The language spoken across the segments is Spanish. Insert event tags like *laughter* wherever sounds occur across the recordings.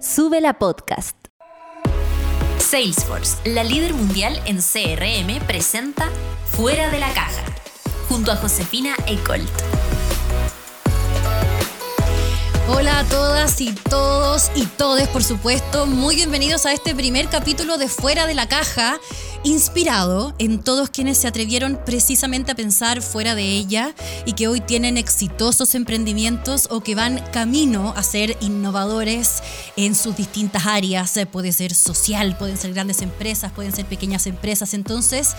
Sube la podcast. Salesforce, la líder mundial en CRM, presenta Fuera de la Caja, junto a Josefina Ecolt. Hola a todas y todos y todes, por supuesto. Muy bienvenidos a este primer capítulo de Fuera de la Caja inspirado en todos quienes se atrevieron precisamente a pensar fuera de ella y que hoy tienen exitosos emprendimientos o que van camino a ser innovadores en sus distintas áreas. Puede ser social, pueden ser grandes empresas, pueden ser pequeñas empresas. Entonces,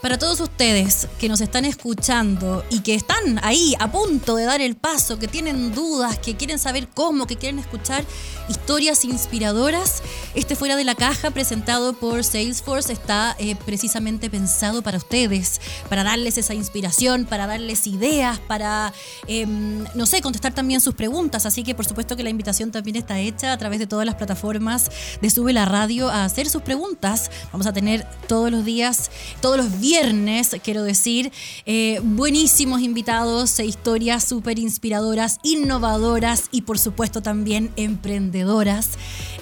para todos ustedes que nos están escuchando y que están ahí a punto de dar el paso, que tienen dudas, que quieren saber cómo, que quieren escuchar historias inspiradoras, este fuera de la caja presentado por Salesforce está precisamente pensado para ustedes, para darles esa inspiración, para darles ideas, para, em, no sé, contestar también sus preguntas. Así que por supuesto que la invitación también está hecha a través de todas las plataformas de Sube la Radio a hacer sus preguntas. Vamos a tener todos los días, todos los viernes, quiero decir, eh, buenísimos invitados, e historias súper inspiradoras, innovadoras y por supuesto también emprendedoras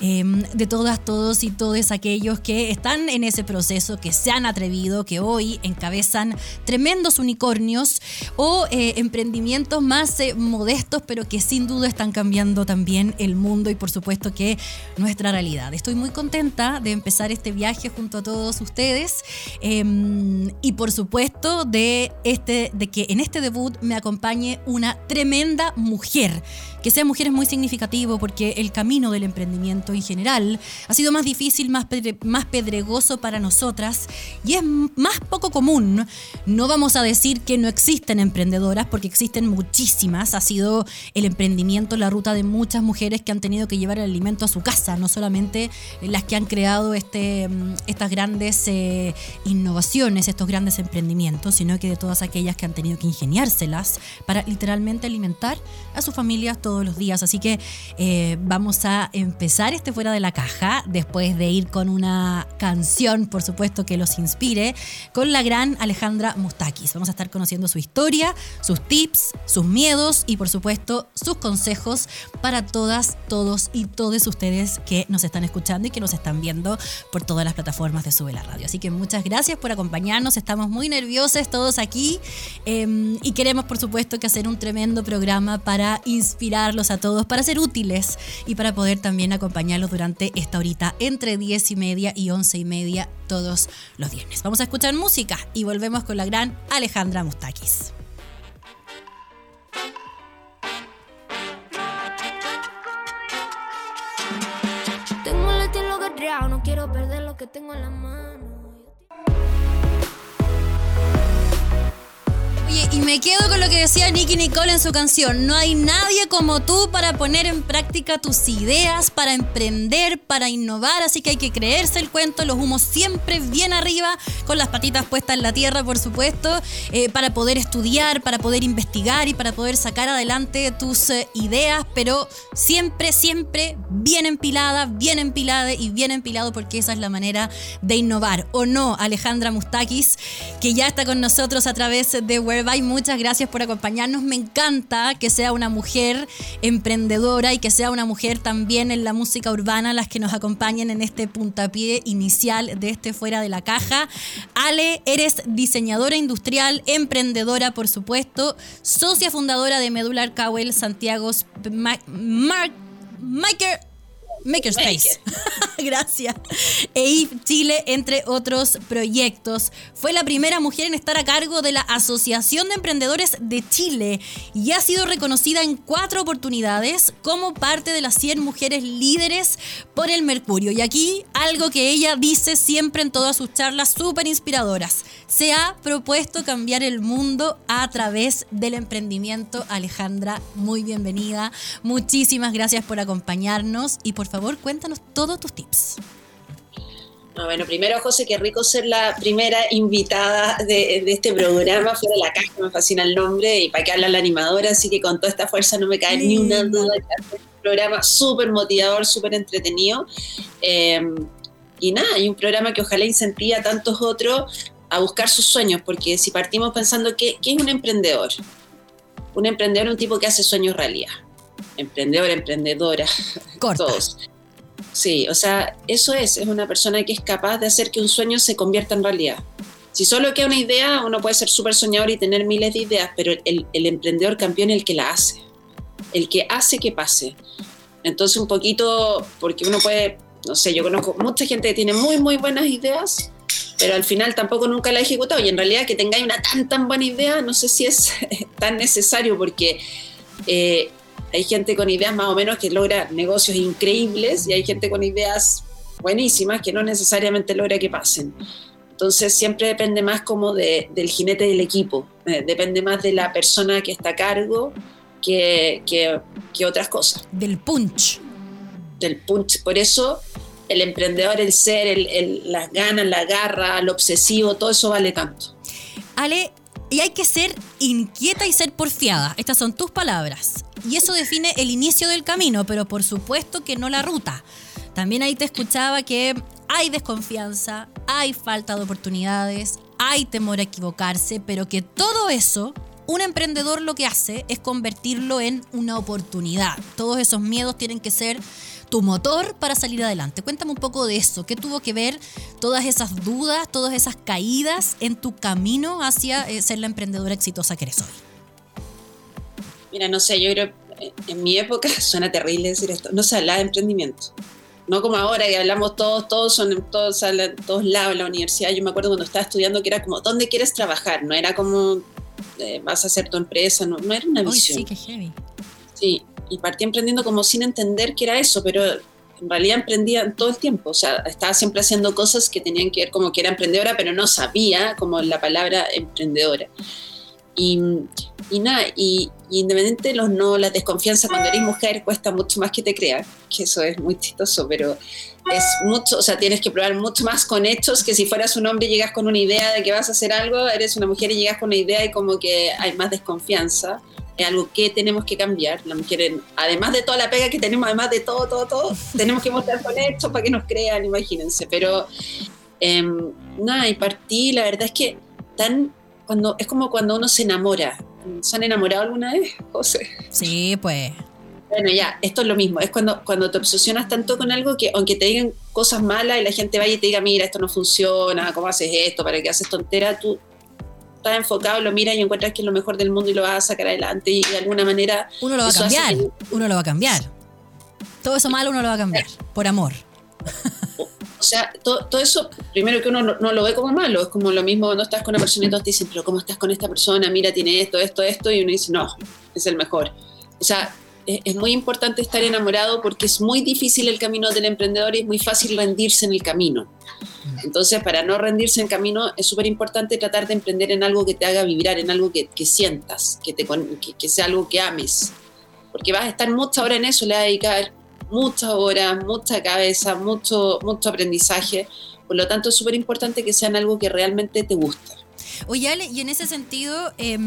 em, de todas, todos y todos aquellos que están en ese proceso que se han atrevido, que hoy encabezan tremendos unicornios o eh, emprendimientos más eh, modestos, pero que sin duda están cambiando también el mundo y por supuesto que nuestra realidad. Estoy muy contenta de empezar este viaje junto a todos ustedes em, y por supuesto de, este, de que en este debut me acompañe una tremenda mujer. Que sea mujer es muy significativo porque el camino del emprendimiento en general ha sido más difícil, más, más pedregoso para nosotros y es más poco común. No vamos a decir que no existen emprendedoras porque existen muchísimas. Ha sido el emprendimiento la ruta de muchas mujeres que han tenido que llevar el alimento a su casa, no solamente las que han creado este, estas grandes eh, innovaciones, estos grandes emprendimientos, sino que de todas aquellas que han tenido que ingeniárselas para literalmente alimentar a sus familias todos los días. Así que eh, vamos a empezar este fuera de la caja después de ir con una canción, por supuesto que los inspire, con la gran Alejandra Mustakis. Vamos a estar conociendo su historia, sus tips, sus miedos y por supuesto sus consejos para todas, todos y todos ustedes que nos están escuchando y que nos están viendo por todas las plataformas de Sube la Radio. Así que muchas gracias por acompañarnos, estamos muy nerviosos todos aquí em, y queremos por supuesto que hacer un tremendo programa para inspirarlos a todos, para ser útiles y para poder también acompañarlos durante esta horita entre 10 y media y 11 y media todos los viernes. Vamos a escuchar música y volvemos con la gran Alejandra Mustakis. Tengo el estilo no quiero perder lo que tengo en la mano. Y me quedo con lo que decía Nicky Nicole en su canción. No hay nadie como tú para poner en práctica tus ideas, para emprender, para innovar. Así que hay que creerse el cuento. Los humos siempre bien arriba, con las patitas puestas en la tierra, por supuesto, eh, para poder estudiar, para poder investigar y para poder sacar adelante tus eh, ideas. Pero siempre, siempre bien empilada, bien empilada y bien empilado, porque esa es la manera de innovar. ¿O no, Alejandra Mustakis, que ya está con nosotros a través de Muchas gracias por acompañarnos. Me encanta que sea una mujer emprendedora y que sea una mujer también en la música urbana las que nos acompañen en este puntapié inicial de este Fuera de la Caja. Ale, eres diseñadora industrial, emprendedora, por supuesto, socia fundadora de Medular Cowell Santiago Mark, Makerspace. *laughs* Gracias. EIF Chile, entre otros proyectos. Fue la primera mujer en estar a cargo de la Asociación de Emprendedores de Chile y ha sido reconocida en cuatro oportunidades como parte de las 100 mujeres líderes por el Mercurio. Y aquí algo que ella dice siempre en todas sus charlas súper inspiradoras. Se ha propuesto cambiar el mundo a través del emprendimiento. Alejandra, muy bienvenida. Muchísimas gracias por acompañarnos y por favor cuéntanos todos tus tips. bueno, primero, José, qué rico ser la primera invitada de, este programa. Fuera de la caja, me fascina el nombre y para qué habla la animadora, así que con toda esta fuerza no me cae ni una duda que un programa súper motivador, súper entretenido. Em, y nada, hay un programa que ojalá incentive a tantos otros a buscar sus sueños, porque si partimos pensando que, ¿qué es un emprendedor? Un emprendedor es un tipo que hace sueños realidad emprendedor, emprendedora, todos. Sí, o sea, eso es, es una persona que es capaz de hacer que un sueño se convierta en realidad. Si solo queda una idea, uno puede ser súper soñador y tener miles de ideas, pero el, el emprendedor campeón es el que la hace, el que hace que pase. Entonces un poquito, porque uno puede, no sé, yo conozco mucha gente que tiene muy, muy buenas ideas, pero al final tampoco nunca la ha ejecutado. Y en realidad que tengáis una tan, tan buena idea, no sé si es *laughs* tan necesario, porque eh, hay gente con ideas más o menos que logra negocios increíbles y hay gente con ideas buenísimas que no necesariamente logra que pasen. Entonces siempre depende más como de, del jinete del equipo, eh, depende más de la persona que está a cargo que, que, que otras cosas. Del punch. Del punch. Por eso el emprendedor, el ser, el, el, las ganas, la garra, el obsesivo, todo eso vale tanto. Ale, y hay que ser inquieta y ser porfiada. Estas son tus palabras. Y eso define el inicio del camino, pero por supuesto que no la ruta. También ahí te escuchaba que hay desconfianza, hay falta de oportunidades, hay temor a equivocarse, pero que todo eso un emprendedor lo que hace es convertirlo en una oportunidad. Todos esos miedos tienen que ser tu motor para salir adelante. Cuéntame un poco de eso. ¿Qué tuvo que ver todas esas dudas, todas esas caídas en tu camino hacia eh, ser la emprendedora exitosa que eres hoy? Mira, no sé, yo creo, en mi época, *laughs* suena terrible decir esto, no se hablaba de emprendimiento. No como ahora que hablamos todos, todos son todos, en todos lados en la universidad. Yo me acuerdo cuando estaba estudiando que era como, ¿dónde quieres trabajar? No era como, eh, vas a hacer tu empresa, no, no era una visión. Uy, sí, qué heavy. Sí, y partí emprendiendo como sin entender qué era eso, pero en realidad emprendía todo el tiempo, o sea, estaba siempre haciendo cosas que tenían que ver como que era emprendedora, pero no sabía como la palabra emprendedora. Y, y nada, y, y, independiente de los no, la desconfianza cuando eres mujer cuesta mucho más que te crean, que eso es muy chistoso, pero es mucho, o sea, tienes que probar mucho más con hechos que si fueras un hombre y llegas con una idea de que vas a hacer algo, eres una mujer y llegas con una idea y como que hay más desconfianza es algo que tenemos que cambiar. La mujer, además de toda la pega que tenemos, además de todo, todo, todo, *laughs* tenemos que mostrar con esto para que nos crean, imagínense. Pero eh, nada, y partí, la verdad es que tan, cuando, es como cuando uno se enamora. ¿Se han enamorado alguna vez, José? Sí, pues. Bueno, ya, esto es lo mismo. Es cuando, cuando te obsesionas tanto con algo que, aunque te digan cosas malas y la gente vaya y te diga, mira, esto no funciona, ¿cómo haces esto? ¿Para qué haces tontera? Tú estás enfocado, lo miras y encuentras que es lo mejor del mundo y lo vas a sacar adelante y de alguna manera... Uno lo va a cambiar, que... uno lo va a cambiar. Todo eso malo uno lo va a cambiar, por amor. O sea, todo, todo eso, primero que uno no, no, lo ve como malo, es como lo mismo cuando estás con una persona y todos te dicen, pero ¿cómo estás con esta persona? Mira, tiene esto, esto, esto, y uno dice, no, es el mejor. O sea, es, es muy importante estar enamorado porque es muy difícil el camino del emprendedor y es muy fácil rendirse en el camino. Entonces, para no rendirse en camino, es súper importante tratar de emprender en algo que te haga vibrar, en algo que, que sientas, que, te, que, que, sea algo que ames. Porque vas a estar mucha hora en eso, le vas a dedicar muchas horas, mucha cabeza, mucho, mucho aprendizaje. Por lo tanto, es súper importante que sean algo que realmente te gusta. Oye, Ale, y en ese sentido, eh,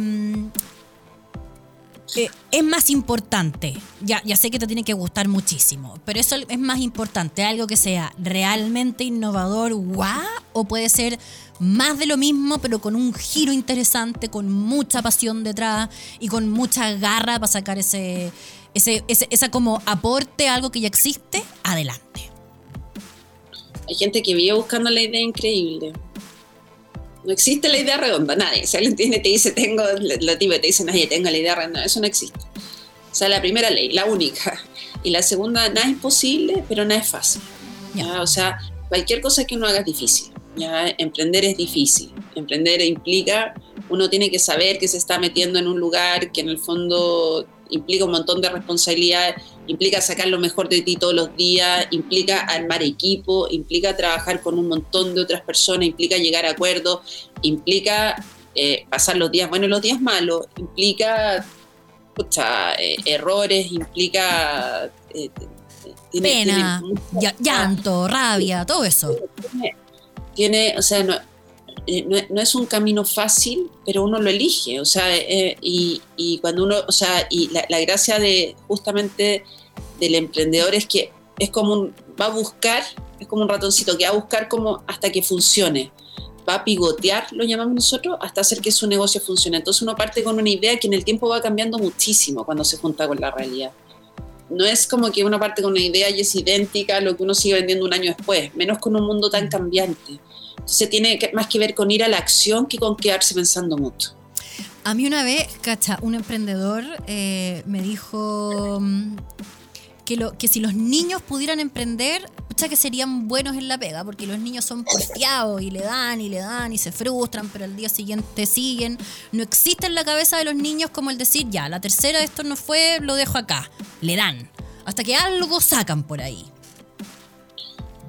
eh, es más importante, ya, ya sé que te tiene que gustar muchísimo, pero eso es más importante, algo que sea realmente innovador, guau, o puede ser más de lo mismo, pero con un giro interesante, con mucha pasión detrás y con mucha garra para sacar ese, ese, ese esa como aporte a algo que ya existe, adelante. Hay gente que vive buscando la idea increíble. No existe la idea redonda, nadie. Si alguien tiene, te dice, tengo, lo tipo te dice, nadie, tengo la idea redonda, eso no existe. O sea, la primera ley, la única. Y la segunda, nada es posible, pero nada es fácil. ¿ya? O sea, cualquier cosa que uno haga es difícil. ¿Ya? Emprender es difícil. Emprender implica, uno tiene que saber que se está metiendo en un lugar que en el fondo implica un montón de responsabilidad, implica sacar lo mejor de ti todos los días, implica armar equipo, implica trabajar con un montón de otras personas, implica llegar a acuerdos, implica eh, pasar los días buenos y los días malos, implica pucha, eh, errores, implica... Eh, tiene, Pena, tiene mucha, llanto, *laughs* rabia, todo eso. Tiene, tiene o sea, no, eh, no, no, es un camino fácil, pero uno lo elige, o sea, eh, y, y, cuando uno, o sea, y la, gracia de justamente del emprendedor es que es como un, va a buscar, es como un ratoncito que va a buscar como hasta que funcione, va a pivotear, lo llamamos nosotros, hasta hacer que su negocio funcione. Entonces uno parte con una idea que en el tiempo va cambiando muchísimo cuando se junta con la realidad. No es como que una parte con una idea y es idéntica a lo que uno sigue vendiendo un año después, menos con un mundo tan cambiante. Entonces tiene más que ver con ir a la acción que con quedarse pensando mucho. A mí una vez, cacha, un emprendedor eh, me dijo mm, que, lo, que si los niños pudieran emprender, pucha que serían buenos en la pega, porque los niños son porfiados y le dan y le dan y se frustran, pero al día siguiente siguen. No existe en la cabeza de los niños como el decir, ya, la tercera de esto no fue, lo dejo acá. Le dan. Hasta que algo sacan por ahí.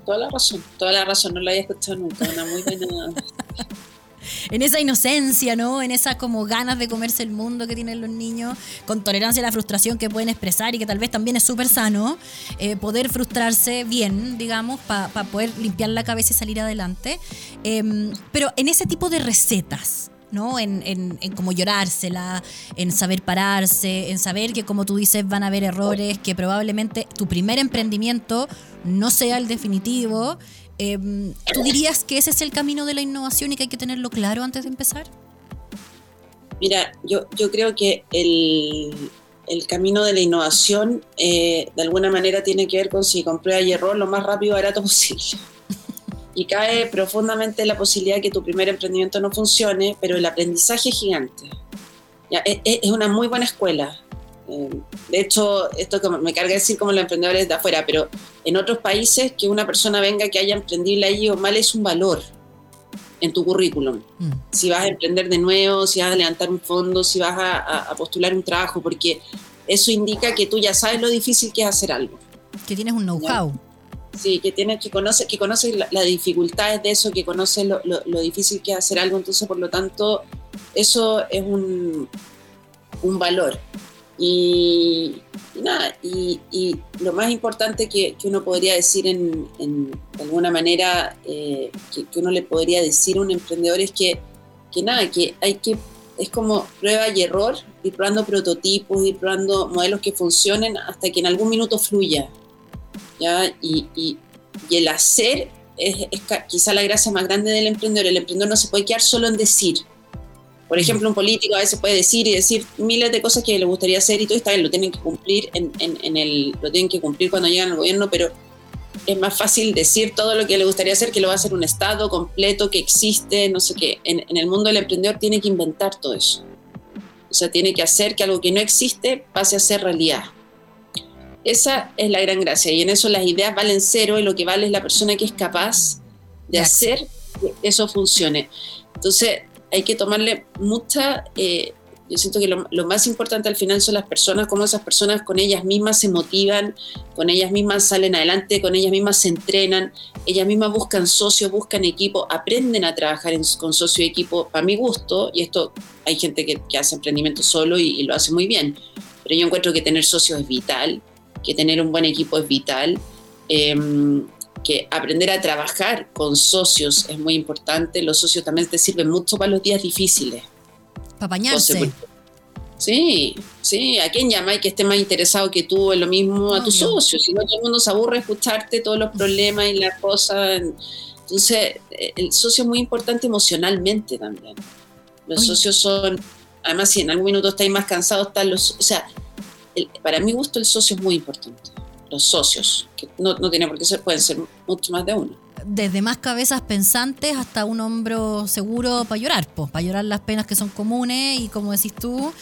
Toda la razón, toda la razón, no la había escuchado nunca, una muy buena *laughs* en esa inocencia, ¿no? En esas como ganas de comerse el mundo que tienen los niños, con tolerancia a la frustración que pueden expresar y que tal vez también es súper sano, eh, poder frustrarse bien, digamos, para poder limpiar la cabeza y salir adelante. Em, pero en ese tipo de recetas, ¿no? En, en, en como llorársela, en saber pararse, en saber que como tú dices van a haber errores, que probablemente tu primer emprendimiento no sea el definitivo Em, ¿Tú dirías que ese es el camino de la innovación y que hay que tenerlo claro antes de empezar? Mira, yo, yo creo que el, el camino de la innovación eh, de alguna manera tiene que ver con si con prueba y error lo más rápido y barato *laughs* posible. Y cae profundamente la posibilidad de que tu primer emprendimiento no funcione, pero el aprendizaje es gigante. Ya, es, es, una muy buena escuela. Eh, de hecho, esto me carga decir como los emprendedores de afuera, pero en otros países que una persona venga que haya emprendido allí o mal es un valor en tu currículum. Mm. Si vas a emprender de nuevo, si vas a levantar un fondo, si vas a, postular un trabajo, porque eso indica que tú ya sabes lo difícil que es hacer algo. Que tienes un know-how. Sí, que tienes que conocer, que conoces las dificultades de eso, que conoces lo, lo, difícil que es hacer algo, entonces por lo tanto eso es un, un valor. Y, nada, y, lo más importante que, uno podría decir en, de alguna manera, eh, que, uno le podría decir a un emprendedor es que, que nada, que hay que, es como prueba y error, ir probando prototipos, ir probando modelos que funcionen hasta que en algún minuto fluya. ¿ya? Y, y, el hacer es quizá la gracia más grande del emprendedor. El emprendedor no se puede quedar solo en decir por ejemplo, un político a veces puede decir y decir miles de cosas que le gustaría hacer y todo está bien, lo tienen que cumplir en, en, el, lo tienen que cumplir cuando llegan al gobierno, pero es más fácil decir todo lo que le gustaría hacer que lo va a hacer un Estado completo que existe, no sé qué. En, en el mundo del emprendedor tiene que inventar todo eso. O sea, tiene que hacer que algo que no existe pase a ser realidad. Esa es la gran gracia y en eso las ideas valen cero y lo que vale es la persona que es capaz de hacer que eso funcione. Entonces, hay que tomarle mucha, eh, yo siento que lo, más importante al final son las personas, cómo esas personas con ellas mismas se motivan, con ellas mismas salen adelante, con ellas mismas se entrenan, ellas mismas buscan socios, buscan equipo, aprenden a trabajar con socio y equipo, para mi gusto, y esto hay gente que, hace emprendimiento solo y, lo hace muy bien, pero yo encuentro que tener socios es vital, que tener un buen equipo es vital. Em, que aprender a trabajar con socios es muy importante. Los socios también te sirven mucho para los días difíciles. Para bañarse. Sí, sí, ¿a quién llama y que esté más interesado que tú en lo mismo? A tus socios, si no todo el mundo se aburre escucharte todos los problemas y las cosas. Entonces, el socio es muy importante emocionalmente también. Los socios son, además, si en algún minuto estáis más cansados, están los. O sea, para mi gusto, el socio es muy importante los socios, que no, no tiene por qué ser, pueden ser mucho más de uno. Desde más cabezas pensantes hasta un hombro seguro para llorar, pues, para llorar las penas que son comunes y como decís tú,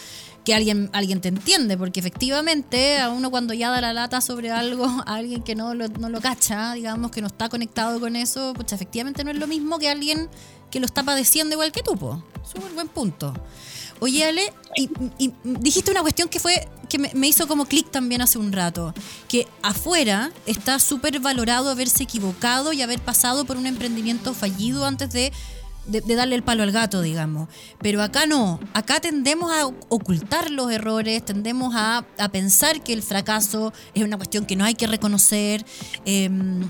que alguien, alguien te entiende, porque efectivamente a uno cuando ya da la lata sobre algo, *laughs* a alguien que no lo, no lo cacha, digamos, que no está conectado con eso, pues efectivamente no es lo mismo que alguien que lo está padeciendo igual que tú, pues. Súper buen punto. Oye, Ale, y, dijiste una cuestión que fue que me, hizo como clic también hace un rato, que afuera está súper valorado haberse equivocado y haber pasado por un emprendimiento fallido antes de, darle el palo al gato, digamos. Pero acá no, acá tendemos a ocultar los errores, tendemos a, pensar que el fracaso es una cuestión que no hay que reconocer. Em,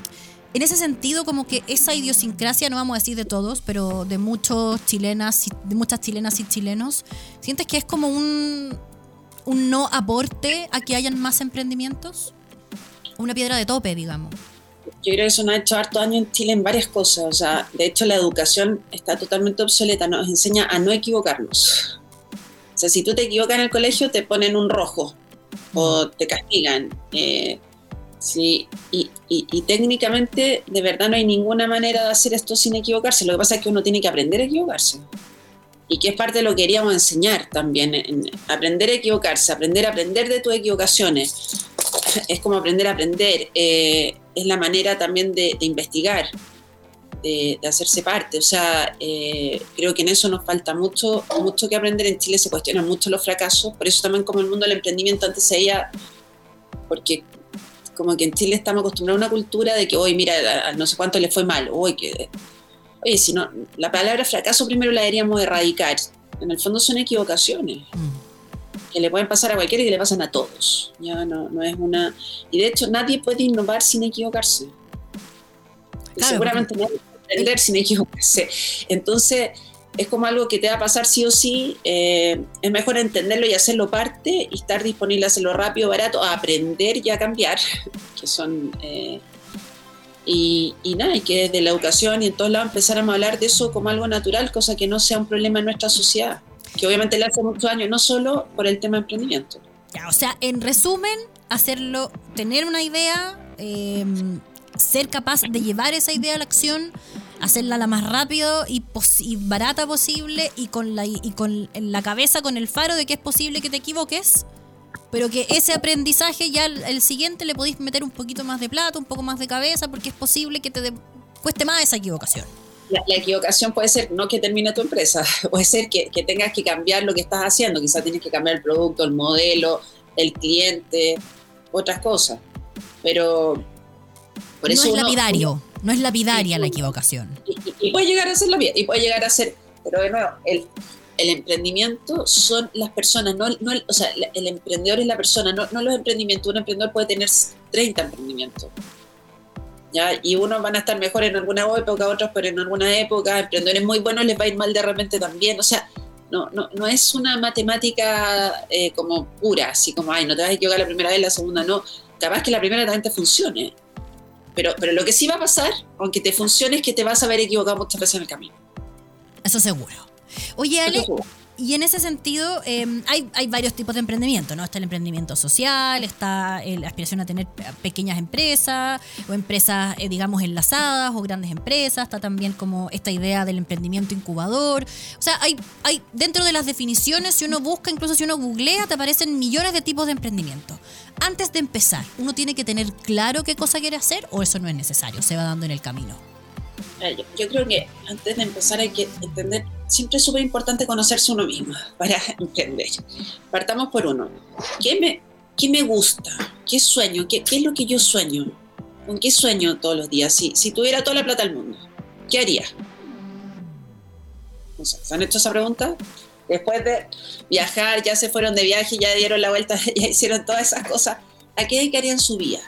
en ese sentido, como que esa idiosincrasia, no vamos a decir de todos, pero de muchos chilenas, de muchas chilenas y chilenos, ¿sientes que es como un, un no aporte a que hayan más emprendimientos? Una piedra de tope, digamos. Yo creo que eso nos ha hecho harto daño en Chile en varias cosas. O sea, de hecho, la educación está totalmente obsoleta, nos enseña a no equivocarnos. O sea, si tú te equivocas en el colegio, te ponen un rojo o te castigan Eh, sí, y, y, técnicamente de verdad no hay ninguna manera de hacer esto sin equivocarse. Lo que pasa es que uno tiene que aprender a equivocarse. Y que es parte de lo que queríamos enseñar también, aprender a equivocarse, aprender a aprender de tus equivocaciones. Es como aprender a aprender. Eh, es la manera también de, investigar, de, hacerse parte. O sea, eh, creo que en eso nos falta mucho, mucho que aprender. En Chile se cuestionan mucho los fracasos, por eso también como el mundo del emprendimiento antes se veía, porque como que en Chile estamos acostumbrados a una cultura de que hoy, mira, no sé cuánto le fue mal, hoy que... Oye, si no, la palabra fracaso primero la deberíamos erradicar. En el fondo son equivocaciones. Mm que le pueden pasar a cualquiera y que le pasan a todos. Ya no, no es una. Y de hecho, nadie puede innovar sin equivocarse. seguramente nadie puede aprender sin equivocarse. Entonces, es como algo que te va a pasar sí o sí. Eh, es mejor entenderlo y hacerlo parte y estar disponible a hacerlo rápido, barato, a aprender y a cambiar, *laughs* que son. Eh, y, y, nada, y que desde la educación y en todos lados empezáramos a hablar de eso como algo natural, cosa que no sea un problema en nuestra sociedad que obviamente le hace muchos años, no solo por el tema de emprendimiento. Ya, o sea, en resumen, hacerlo, tener una idea, em, ser capaz de llevar esa idea a la acción, hacerla la más rápido y, barata posible y con, la, la cabeza, con el faro de que es posible que te equivoques, pero que ese aprendizaje ya el, siguiente le podéis meter un poquito más de plata, un poco más de cabeza, porque es posible que te cueste más esa equivocación la, equivocación puede ser no que termine tu empresa, *laughs* puede ser que, tengas que cambiar lo que estás haciendo, quizás tienes que cambiar el producto, el modelo, el cliente, otras cosas. Pero por no es lapidario, no es lapidaria la equivocación. Y, puede llegar a ser la y puede llegar a ser, pero de nuevo, el, el emprendimiento son las personas, no, no o sea, el emprendedor es la persona, no, no los emprendimientos. Un emprendedor puede tener 30 emprendimientos y unos van a estar mejor en alguna época, otros pero en alguna época, emprendedores muy buenos les va a ir mal de repente también, o sea, no, no, no es una matemática eh, como pura, así como, ay, no te vas a equivocar la primera vez, la segunda no, capaz que la primera también te funcione, pero, pero lo que sí va a pasar, aunque te funcione, es que te vas a haber equivocado muchas veces en el camino. Eso seguro. Oye, Ale, y en ese sentido, em, hay, hay, varios tipos de emprendimiento, ¿no? Está el emprendimiento social, está la aspiración a tener pequeñas empresas o empresas, eh, digamos, enlazadas o grandes empresas. Está también como esta idea del emprendimiento incubador. O sea, hay, hay dentro de las definiciones, si uno busca, incluso si uno googlea, te aparecen millones de tipos de emprendimiento. Antes de empezar, ¿uno tiene que tener claro qué cosa quiere hacer o eso no es necesario? Se va dando en el camino. Yo, creo que antes de empezar hay que entender, siempre es súper importante conocerse uno mismo *laughs* para emprender. Partamos por uno. ¿Qué me, qué me gusta? ¿Qué sueño? ¿Qué, ¿Qué, es lo que yo sueño? ¿Con qué sueño todos los días? Si, si tuviera toda la plata del mundo, ¿qué haría? ¿Se han hecho esa pregunta? Después de viajar, ya se fueron de viaje, ya dieron la vuelta, *laughs* ya hicieron todas esas cosas. ¿A qué dedicarían su vida?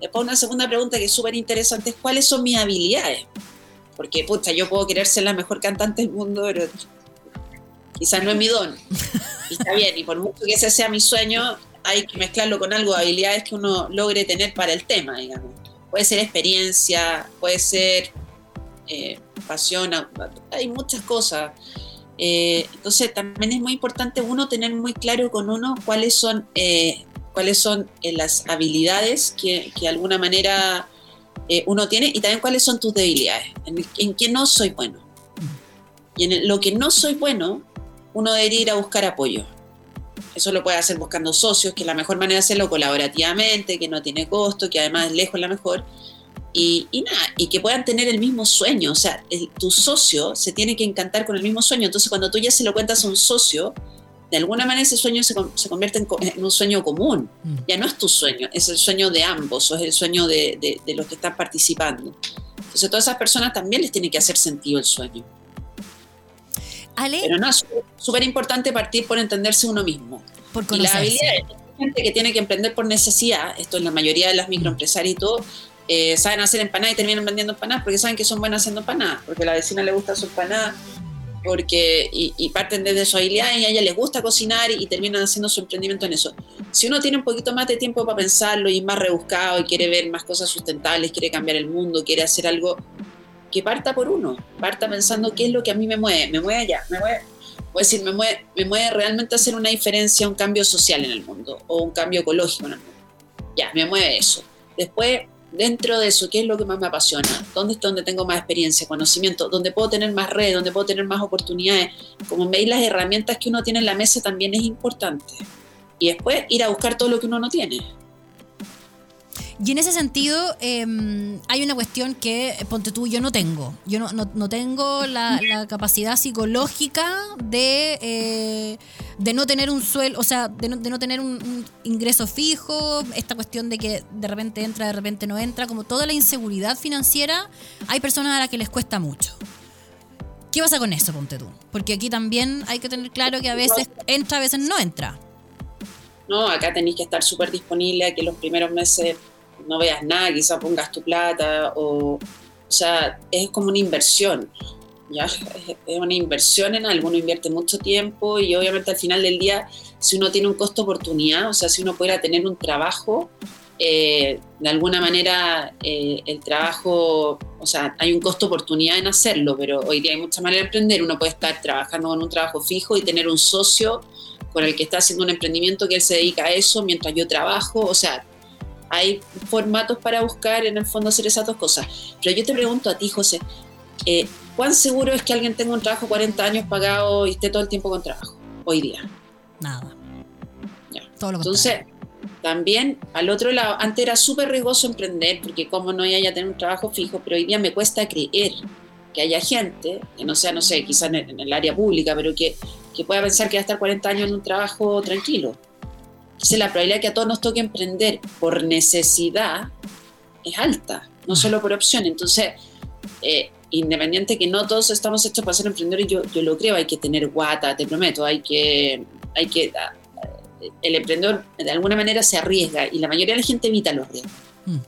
Después una segunda pregunta que es súper interesante es cuáles son mis habilidades. Porque, pucha, yo puedo querer ser la mejor cantante del mundo, pero quizás no es mi don. Y está bien, y por mucho que ese sea mi sueño, hay que mezclarlo con algo de habilidades que uno logre tener para el tema, digamos. Puede ser experiencia, puede ser eh, pasión, hay muchas cosas. Eh, entonces también es muy importante uno tener muy claro con uno cuáles son eh, cuáles son eh, las habilidades que, de alguna manera eh, uno tiene y también cuáles son tus debilidades, en, qué no soy bueno. Y en lo que no soy bueno, uno debe ir a buscar apoyo. Eso lo puede hacer buscando socios, que es la mejor manera de hacerlo colaborativamente, que no tiene costo, que además es lejos la mejor. Y, nada, y que puedan tener el mismo sueño. O sea, tu socio se tiene que encantar con el mismo sueño. Entonces, cuando tú ya se lo cuentas a un socio, de alguna manera ese sueño se, convierte en, un sueño común. Mm. Ya no es tu sueño, es el sueño de ambos, o es el sueño de, los que están participando. Entonces, a todas esas personas también les tiene que hacer sentido el sueño. Pero no, es súper importante partir por entenderse uno mismo. Por y la habilidad gente que tiene que emprender por necesidad, esto es la mayoría de las microempresarias y todo, eh, saben hacer empanadas y terminan vendiendo empanadas porque saben que son buenas haciendo empanadas, porque a la vecina le gusta su empanada, porque y, parten desde su habilidad y a ella les gusta cocinar y, terminan haciendo su emprendimiento en eso. Si uno tiene un poquito más de tiempo para pensarlo y más rebuscado y quiere ver más cosas sustentables, quiere cambiar el mundo, quiere hacer algo, que parta por uno, parta pensando qué es lo que a mí me mueve, me mueve allá, me mueve, puedo decir, me mueve, me mueve realmente hacer una diferencia, un cambio social en el mundo o un cambio ecológico en el mundo. Ya, me mueve eso. Después, dentro de eso, ¿qué es lo que más me apasiona? ¿Dónde es donde tengo más experiencia, conocimiento? ¿Dónde puedo tener más red? ¿Dónde puedo tener más oportunidades? Como veis, las herramientas que uno tiene en la mesa también es importante. Y después ir a buscar todo lo que uno no tiene. Y en ese sentido, em, hay una cuestión que, ponte tú, yo no tengo. Yo no, no, tengo la, capacidad psicológica de, eh, de no tener un sueldo, o sea, de no, de no tener un, ingreso fijo, esta cuestión de que de repente entra, de repente no entra, como toda la inseguridad financiera, hay personas a las que les cuesta mucho. ¿Qué pasa con eso, ponte tú? Porque aquí también hay que tener claro que a veces entra, a veces no entra. No, acá tenéis que estar súper disponible que los primeros meses no veas nada, quizás pongas tu plata, o, o sea, es como una inversión, ¿ya? Es una inversión en algo, uno invierte mucho tiempo y obviamente al final del día, si uno tiene un costo oportunidad, o sea, si uno pudiera tener un trabajo, eh, de alguna manera eh, el trabajo, o sea, hay un costo oportunidad en hacerlo, pero hoy día hay mucha manera de emprender, uno puede estar trabajando con un trabajo fijo y tener un socio con el que está haciendo un emprendimiento que él se dedica a eso mientras yo trabajo, o sea, hay formatos para buscar en el fondo hacer esas dos cosas. Pero yo te pregunto a ti, José, eh, ¿cuán seguro es que alguien tenga un trabajo 40 años pagado y esté todo el tiempo con trabajo hoy día? Nada. Todo lo Entonces, también al otro lado, antes era súper riesgoso emprender, porque como no haya tener un trabajo fijo, pero hoy día me cuesta creer que haya gente, que no sea, no sé, quizás en, el área pública, pero que, que pueda pensar que va a estar 40 años en un trabajo tranquilo. Entonces la probabilidad que a todos nos toque emprender por necesidad es alta, no mm. solo por opción. Entonces, eh, independiente que no todos estamos hechos para ser emprendedores, yo, yo lo creo, hay que tener guata, te prometo, hay que, hay que, ah, el emprendedor de alguna manera se arriesga y la mayoría de la gente evita los riesgos. Mm.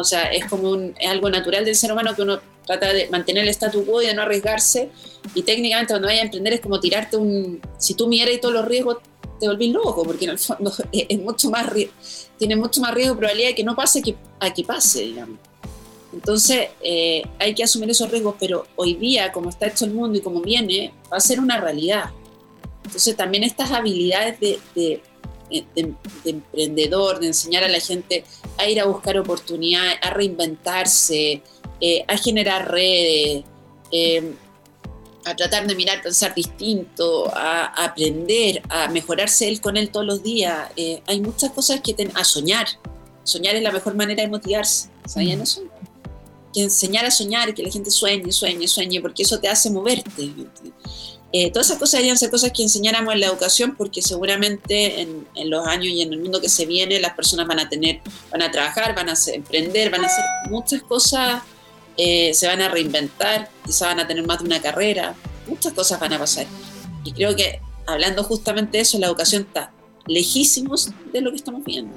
O sea, es como un, es algo natural del ser humano que uno trata de mantener el statu quo y de no arriesgarse. Y técnicamente cuando vaya a emprender es como tirarte un, si tú miras todos los riesgos, te volvís loco, porque en el fondo *laughs* es mucho más, tiene mucho más riesgo probabilidad de que no pase que a que pase, digamos. Entonces eh, hay que asumir esos riesgos, pero hoy día, como está hecho el mundo y como viene, va a ser una realidad. Entonces también estas habilidades de, de, emprendedor, de enseñar a la gente a ir a buscar oportunidades, a reinventarse, eh, a generar redes, eh, a tratar de mirar, pensar distinto, a, aprender, a mejorarse él con él todos los días. Eh, hay muchas cosas que ten, a soñar. Soñar es la mejor manera de motivarse. ¿Sabían mm. eso? Que enseñar a soñar, que la gente sueñe, sueñe, sueñe, porque eso te hace moverte. Eh, todas esas cosas deberían ser cosas que enseñáramos en la educación, porque seguramente en, en, los años y en el mundo que se viene, las personas van a tener, van a trabajar, van a emprender, van a hacer muchas cosas eh, se van a reinventar, quizás van a tener más de una carrera, muchas cosas van a pasar. Y creo que hablando justamente de eso, la educación está lejísimos de lo que estamos viendo.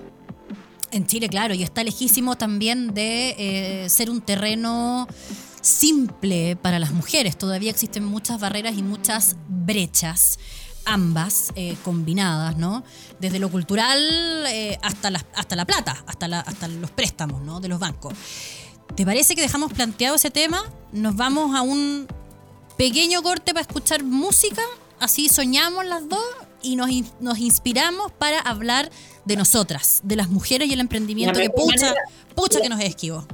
En Chile, claro, y está lejísimo también de eh, ser un terreno simple para las mujeres. Todavía existen muchas barreras y muchas brechas ambas eh, combinadas, ¿no? Desde lo cultural hasta, la, hasta la plata, hasta, hasta los préstamos, ¿no? De los bancos. ¿Te parece que dejamos planteado ese tema? Nos vamos a un pequeño corte para escuchar música, así soñamos las dos y nos, nos inspiramos para hablar de nosotras, de las mujeres y el emprendimiento que pucha, pucha que nos esquivo.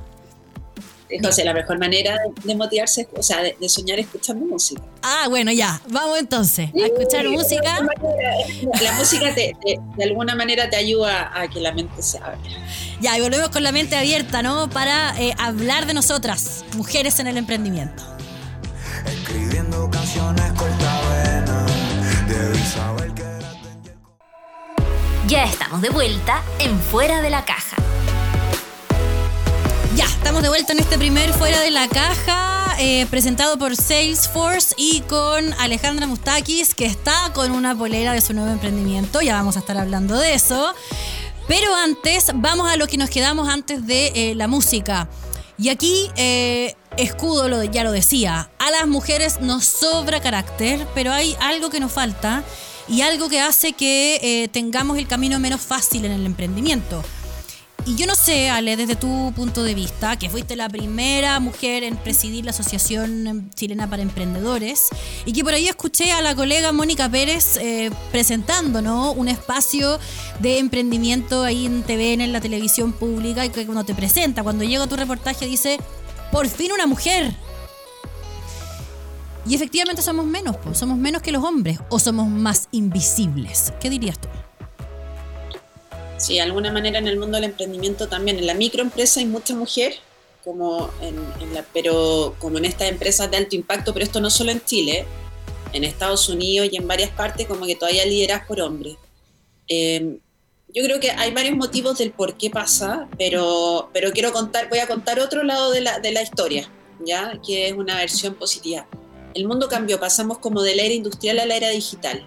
Entonces, la mejor manera de motivarse, o sea, de, soñar escuchando música. Ah, bueno, ya, vamos entonces a escuchar música. La música te, de alguna manera te ayuda a que la mente se abra. Ya, y volvemos con la mente abierta, ¿no? Para eh, hablar de nosotras, mujeres en el emprendimiento. Escribiendo canciones Ya estamos de vuelta en Fuera de la Caja. Estamos de vuelta en este primer Fuera de la Caja, eh, presentado por Salesforce y con Alejandra Mustakis, que está con una polera de su nuevo emprendimiento. Ya vamos a estar hablando de eso. Pero antes, vamos a lo que nos quedamos antes de eh, la música. Y aquí, eh, Escudo lo, ya lo decía, a las mujeres nos sobra carácter, pero hay algo que nos falta y algo que hace que tengamos el camino menos fácil en el emprendimiento y yo no sé, Ale, desde tu punto de vista, que fuiste la primera mujer en presidir la Asociación Chilena para Emprendedores, y que por ahí escuché a la colega Mónica Pérez eh, presentando ¿no? un espacio de emprendimiento ahí en TVN, en la televisión pública, y que cuando te presenta, cuando llega tu reportaje, dice, por fin una mujer. Y efectivamente somos menos, somos menos que los hombres, o somos más invisibles. ¿Qué dirías tú? Sí, de alguna manera en el mundo del emprendimiento también. En la microempresa hay mucha mujer, como en, la, pero como en estas empresas de alto impacto, pero esto no solo en Chile, en Estados Unidos y en varias partes, como que todavía lideras por hombres. Em, yo creo que hay varios motivos del por qué pasa, pero, pero quiero contar, voy a contar otro lado de la, de la historia, ¿ya? que es una versión positiva. El mundo cambió, pasamos como de la era industrial a la era digital.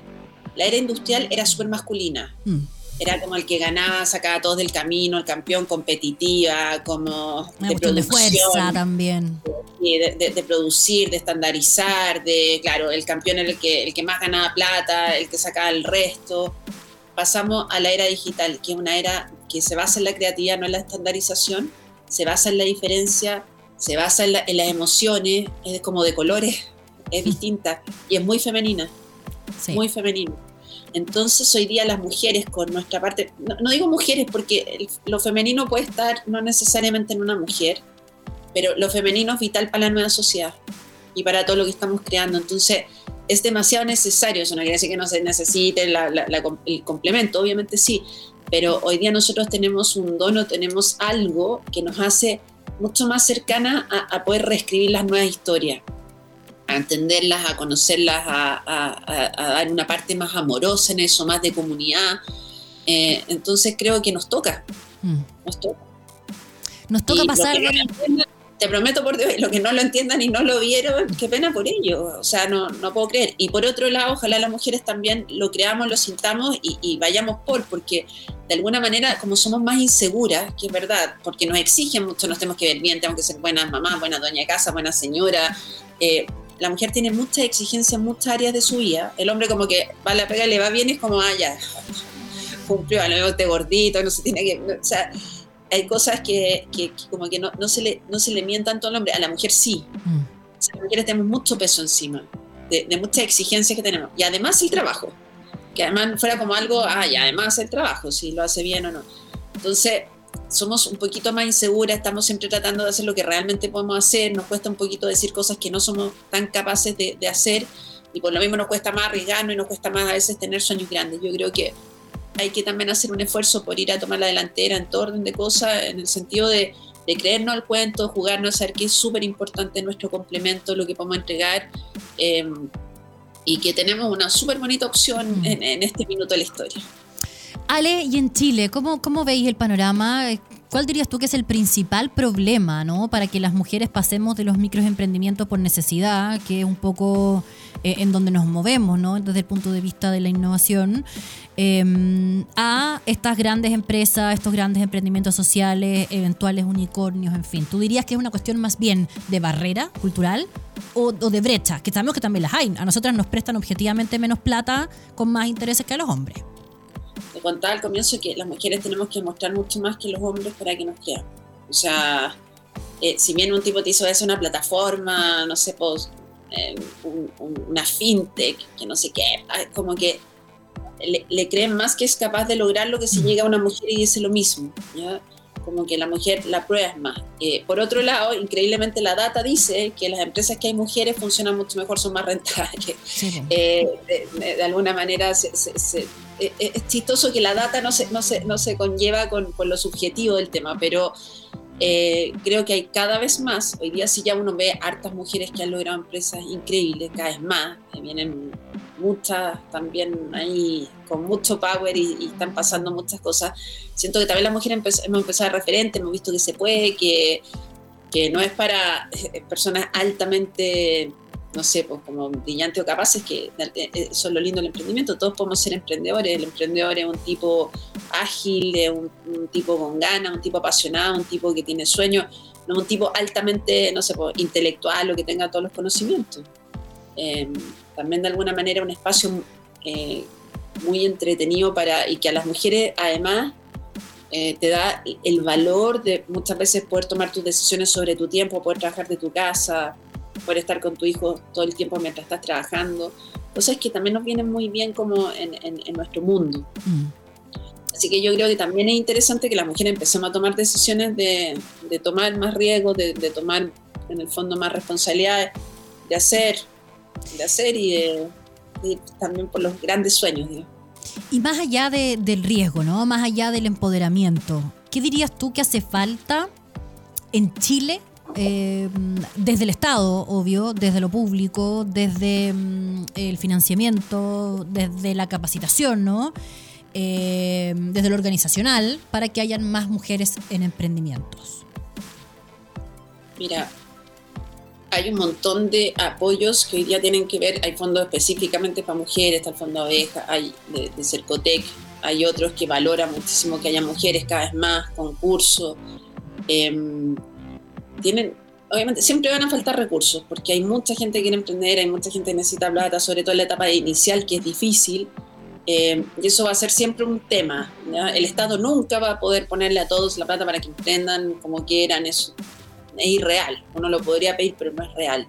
La era industrial era súper masculina. Mm era como el que ganaba, sacaba a todos del camino, el campeón competitiva, como de producción. De fuerza también. De, de, producir, de estandarizar, de, claro, el campeón era el que, el que más ganaba plata, el que sacaba el resto. Pasamos a la era digital, que es una era que se basa en la creatividad, no en la estandarización, se basa en la diferencia, se basa en, las emociones, es como de colores, es *laughs* distinta y es muy femenina, muy femenina. Entonces hoy día las mujeres con nuestra parte, no, digo mujeres porque lo femenino puede estar no necesariamente en una mujer, pero lo femenino es vital para la nueva sociedad y para todo lo que estamos creando. Entonces es demasiado necesario, eso no quiere decir que no se necesite el complemento, obviamente sí, pero hoy día nosotros tenemos un dono, tenemos algo que nos hace mucho más cercana a poder reescribir las nuevas historias a entenderlas, a conocerlas, a, dar una parte más amorosa en eso, más de comunidad. Eh, entonces creo que nos toca. Mm. Nos toca. Nos toca pasar. te prometo por Dios, lo que no lo entiendan y no lo vieron, qué pena por ello. O sea, no, no puedo creer. Y por otro lado, ojalá las mujeres también lo creamos, lo sintamos y, y vayamos por, porque de alguna manera, como somos más inseguras, que es verdad, porque nos exigen mucho, nos tenemos que ver bien, tenemos que ser buenas mamás, buenas dueña de casa, buena señora. Eh, la mujer tiene muchas exigencias en muchas áreas de su vida. El hombre como que va a la pega y le va bien y es como, ah, ya, *laughs* cumplió, a lo mejor te gordito, no se tiene que... o sea, hay cosas que, que, como que no, no, se le, no se le mientan tanto al hombre, a la mujer sí. Mm. las mujeres tenemos mucho peso encima, de, de, muchas exigencias que tenemos. Y además el trabajo, que además fuera como algo, ah, y además el trabajo, si lo hace bien o no. Entonces, somos un poquito más inseguras, estamos siempre tratando de hacer lo que realmente podemos hacer, nos cuesta un poquito decir cosas que no somos tan capaces de, hacer y por lo mismo nos cuesta más arriesgarnos y nos cuesta más a veces tener sueños grandes. Yo creo que hay que también hacer un esfuerzo por ir a tomar la delantera en todo orden de cosas, en el sentido de, creernos al cuento, jugarnos, saber que es súper importante nuestro complemento, lo que podemos entregar. Eh, y que tenemos una súper bonita opción mm. en este minuto de la historia. Ale, y en Chile, ¿cómo, ¿cómo veis el panorama? ¿Cuál dirías tú que es el principal problema ¿no? para que las mujeres pasemos de los microemprendimientos por necesidad, que es un poco eh, en donde nos movemos ¿no? desde el punto de vista de la innovación, em, a estas grandes empresas, estos grandes emprendimientos sociales, eventuales unicornios, en fin? ¿Tú dirías que es una cuestión más bien de barrera cultural o, de brecha? Que sabemos que también las hay. A nosotras nos prestan objetivamente menos plata con más intereses que a los hombres te contaba al comienzo que las mujeres tenemos que mostrar mucho más que los hombres para que nos crean. O sea, eh, si bien un tipo te hizo eso una plataforma, no sé, pues, eh, una fintech, que no sé qué, como que le, creen más que es capaz de lograr lo que si mm. llega una mujer y dice lo mismo. ¿ya? como que la mujer la prueba más. Eh, por otro lado, increíblemente la data dice que las empresas que hay mujeres funcionan mucho mejor, son más rentables. Eh, de, alguna manera eh, es chistoso que la data no se, no se, no se conlleva con, con lo subjetivo del tema, pero creo que hay cada vez más, hoy día sí ya uno ve hartas mujeres que han logrado empresas increíbles, cada vez más, vienen muchas también ahí con mucho power y, están pasando muchas cosas. Siento que también las mujeres hemos empezado a referente, hemos visto que se puede, que, que no es para eh, personas altamente, no sé, pues como brillantes o capaces, que eh, eso es lo lindo del emprendimiento, todos podemos ser emprendedores, el emprendedor es un tipo ágil, un, un tipo con ganas, un tipo apasionado, un tipo que tiene sueños, no un tipo altamente, no sé, pues, intelectual o que tenga todos los conocimientos. Em, también de alguna manera un espacio eh, muy entretenido para y que a las mujeres además eh, te da el valor de muchas veces poder tomar tus decisiones sobre tu tiempo, poder trabajar de tu casa, poder estar con tu hijo todo el tiempo mientras estás trabajando. Cosas que también nos vienen muy bien como en, nuestro mundo. Mm. Así que yo creo que también es interesante que las mujeres empecemos a tomar decisiones de, tomar más riesgos, de, tomar en el fondo más responsabilidades, de hacer, de hacer y, de, también por los grandes sueños. Y más allá del riesgo, ¿no? Más allá del empoderamiento, ¿qué dirías tú que hace falta en Chile eh, desde el Estado, obvio, desde lo público, desde mm, el financiamiento, desde la capacitación, ¿no? Eh, desde lo organizacional, para que hayan más mujeres en emprendimientos? Mira, hay un montón de apoyos que hoy día tienen que ver, hay fondos específicamente para mujeres, está el Fondo Abeja, hay de, Cercotec, hay otros que valoran muchísimo que haya mujeres cada vez más, concursos. Em, tienen, obviamente, siempre van a faltar recursos, porque hay mucha gente que quiere emprender, hay mucha gente que necesita plata, sobre todo en la etapa inicial, que es difícil. Em, y eso va a ser siempre un tema. El Estado nunca va a poder ponerle a todos la plata para que emprendan como quieran, eso es irreal. Uno lo podría pedir, pero no es real.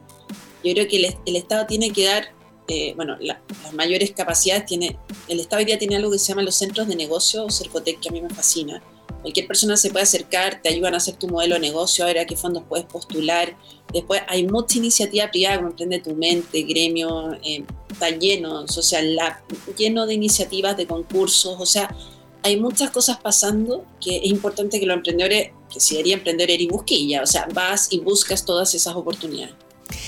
Yo creo que el, Estado tiene que dar, eh, bueno, las mayores capacidades tiene, el Estado hoy día tiene algo que se llama los centros de negocio, o Cercotec, que a mí me fascina. Cualquier persona se puede acercar, te ayudan a hacer tu modelo de negocio, a ver a qué fondos puedes postular. Después hay mucha iniciativa privada, como Emprende tu Mente, Gremio, eh, está lleno, Social Lab, lleno de iniciativas, de concursos, o sea, hay muchas cosas pasando que es importante que los emprendedores, que si debería emprender y busquilla, o sea, vas y buscas todas esas oportunidades.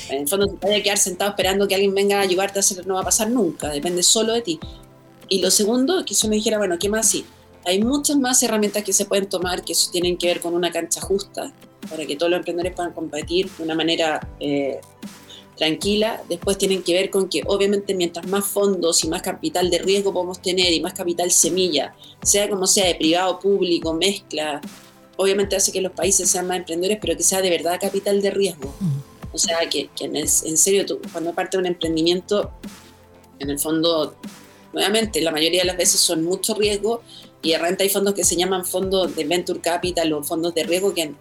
En el fondo, te vaya a quedar sentado esperando que alguien venga a ayudarte a hacer, no va a pasar nunca, depende solo de ti. Y lo segundo, que si uno dijera, bueno, ¿qué más sí? Hay muchas más herramientas que se pueden tomar que tienen que ver con una cancha justa, para que todos los emprendedores puedan competir de una manera eh, tranquila. Después tienen que ver con que obviamente mientras más fondos y más capital de riesgo podemos tener y más capital semilla, sea como sea, de privado, público, mezcla, obviamente hace que los países sean más emprendedores, pero que sea de verdad capital de riesgo. O sea, que, en, serio, tú, cuando parte de un emprendimiento, en el fondo, nuevamente, la mayoría de las veces son mucho riesgo y de renta hay fondos que se llaman fondos de venture capital o fondos de riesgo que,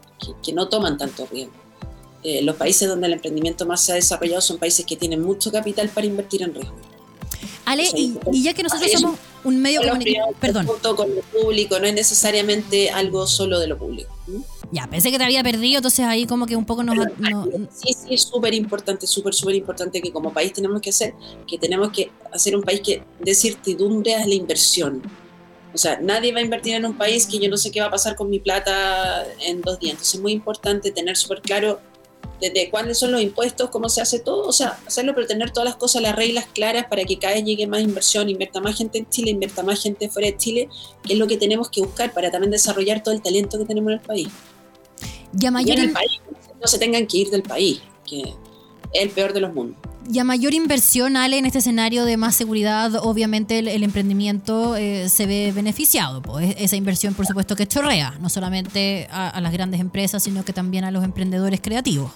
que no toman tanto riesgo. Eh, los países donde el emprendimiento más se ha desarrollado son países que tienen mucho capital para invertir en riesgo. Ale, y, ya que nosotros somos un medio comunicativo, perdón. con lo público, no es necesariamente algo solo de lo público. Ya, pensé que te había perdido, entonces ahí como que un poco nos... sí, sí, es súper importante, súper, súper importante que como país tenemos que hacer, que tenemos que hacer un país que dé certidumbre a la inversión. O sea, nadie va a invertir en un país que yo no sé qué va a pasar con mi plata en dos días. Entonces es muy importante tener súper claro desde cuáles son los impuestos, cómo se hace todo, o sea, hacerlo, pero tener todas las cosas, las reglas claras para que cada vez llegue más inversión, invierta más gente en Chile, invierta más gente fuera de Chile, que es lo que tenemos que buscar para también desarrollar todo el talento que tenemos en el país. Y a mayor en el país, no se tengan que ir del país, que el peor de los mundos. Y a mayor inversión, Ale, en este escenario de más seguridad, obviamente el, emprendimiento eh, se ve beneficiado. Pues esa inversión, por supuesto, que chorrea, no solamente a las grandes empresas, sino que también a los emprendedores creativos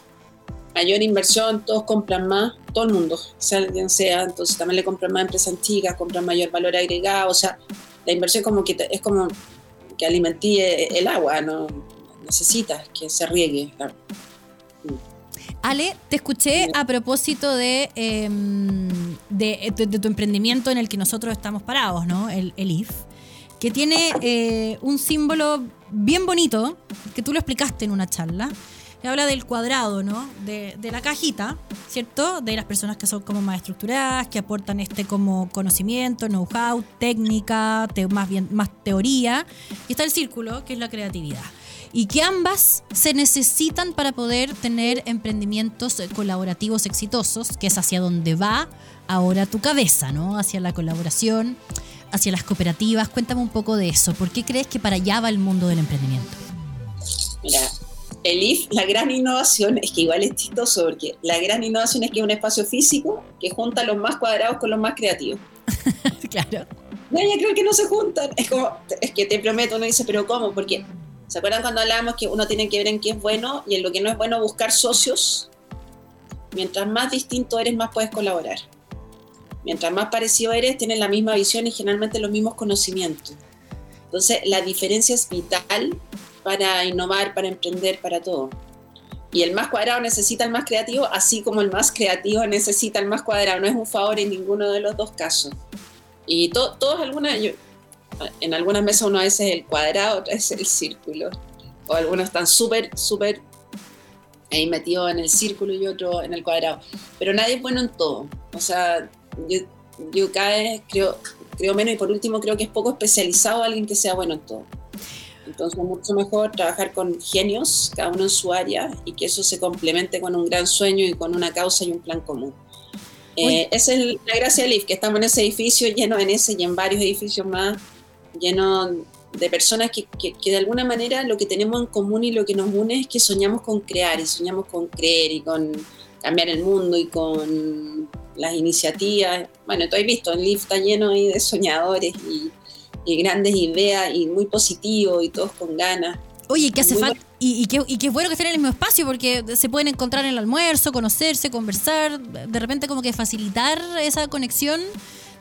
mayor inversión, todos compran más, todo el mundo, sea quien sea, entonces también le compran más a empresas chicas, compran mayor valor agregado, o sea, la inversión como que es como que alimentí el agua, no necesitas que se riegue. Ale, te escuché a propósito em, de, de, tu emprendimiento en el que nosotros estamos parados, ¿no? El, el IF, que tiene eh, un símbolo bien bonito, que tú lo explicaste en una charla, habla del cuadrado, ¿no? De, la cajita, ¿cierto? De las personas que son como más estructuradas, que aportan este como conocimiento, know-how, técnica, más bien más teoría. Y está el círculo, que es la creatividad. Y que ambas se necesitan para poder tener emprendimientos colaborativos exitosos, que es hacia donde va ahora tu cabeza, ¿no? Hacia la colaboración, hacia las cooperativas. Cuéntame un poco de eso. ¿Por qué crees que para allá va el mundo del emprendimiento? Mira, el IF, la gran innovación es que igual es chistoso, porque la gran innovación es que es un espacio físico que junta los más cuadrados con los más creativos. *laughs* claro. No, ya creo que no se juntan. Es como, es que te prometo, uno dice, pero ¿cómo? Porque, ¿se acuerdan cuando hablábamos que uno tiene que ver en qué es bueno y en lo que no es bueno buscar socios? Mientras más distinto eres, más puedes colaborar. Mientras más parecido eres, tienes la misma visión y generalmente los mismos conocimientos. Entonces, la diferencia es vital para innovar, para emprender, para todo. Y el más cuadrado necesita el más creativo, así como el más creativo necesita el más cuadrado. No es un favor en ninguno de los dos casos. Y todos algunas, en algunas mesas uno a veces el cuadrado, otra es el círculo. O algunos están súper, súper ahí metidos en el círculo y otro en el cuadrado. Pero nadie es bueno en todo. O sea, yo, yo cada vez creo, creo menos y por último creo que es poco especializado alguien que sea bueno en todo. Entonces, mucho mejor trabajar con genios, cada uno en su área, y que eso se complemente con un gran sueño y con una causa y un plan común. Eh, esa es la gracia de LIF, que estamos en ese edificio, lleno en ese y en varios edificios más, lleno de personas que, que, que, de alguna manera lo que tenemos en común y lo que nos une es que soñamos con crear y soñamos con creer y con cambiar el mundo y con las iniciativas. Bueno, tú has visto, el LIF está lleno ahí de soñadores y, y grandes ideas y muy positivo y todos con ganas. Oye, ¿qué hace falta? Y, y, que, y que es bueno que estén en el mismo espacio porque se pueden encontrar en el almuerzo, conocerse, conversar, de repente como que facilitar esa conexión